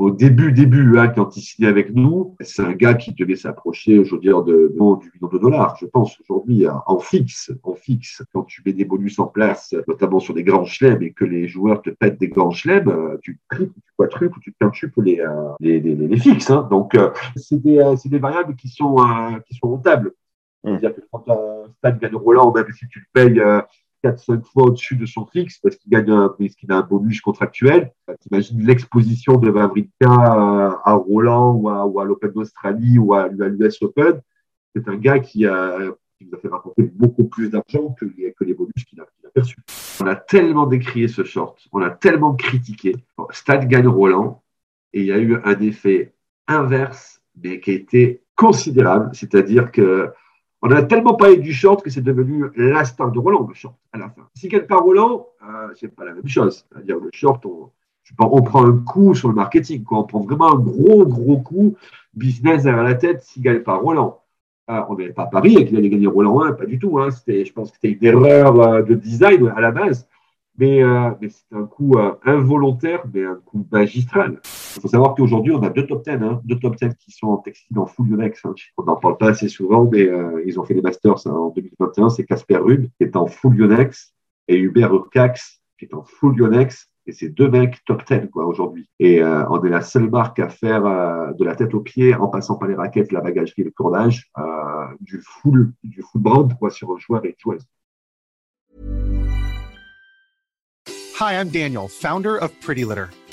au début, début, hein, quand il signait avec nous, c'est un gars qui devait s'approcher, je veux dire, de, de, du million de dollars, je pense, aujourd'hui, hein, en fixe, en fixe. Quand tu mets des bonus en place, notamment sur des grands chelems, et que les joueurs te pètent des grands chelems, euh, tu triples, tu quadruples ou tu quintuples les, euh, les, les, les, fixes. Hein. Donc, euh, c'est des, euh, des variables qui sont, euh, qui sont rentables. C'est-à-dire que quand un Stade gagne Roland, même si tu le payes 4-5 fois au-dessus de son fixe parce qu'il gagne un, parce qu'il a un bonus contractuel. T'imagines l'exposition de Vavrinka à Roland ou à, l'Open d'Australie ou à, l'US Open. C'est un gars qui, a, qui nous a fait rapporter beaucoup plus d'argent que que les bonus qu'il a, a perçus. On a tellement décrié ce short, on a tellement critiqué. Stade gagne Roland et il y a eu un effet inverse, mais qui a été considérable, c'est-à-dire que on a tellement parlé du short que c'est devenu la de Roland, le short, à la fin. Si pas Roland, euh, c'est pas la même chose. C'est-à-dire, le short, on, prend un coup sur le marketing, quoi. On prend vraiment un gros, gros coup business derrière la tête s'il gagne pas Roland. Euh, on n'avait pas Paris et qu'il allait gagner Roland 1, pas du tout. Hein. C'était, je pense que c'était une erreur euh, de design à la base. Mais, euh, mais c'est un coup euh, involontaire, mais un coup magistral. Il faut savoir qu'aujourd'hui, on a deux top 10, hein, deux top 10 qui sont en textile en full Yonex. Hein. On n'en parle pas assez souvent, mais euh, ils ont fait les Masters hein, en 2021. C'est Casper Ruud qui est en full Yonex et Hubert Urcax qui est en full Yonex. Et c'est deux mecs top 10 quoi aujourd'hui. Et euh, on est la seule marque à faire euh, de la tête aux pieds en passant par les raquettes, la bagagerie, le cordage, du full du full brand quoi sur un joueur et joueuse. Hi, I'm Daniel, founder of Pretty Litter.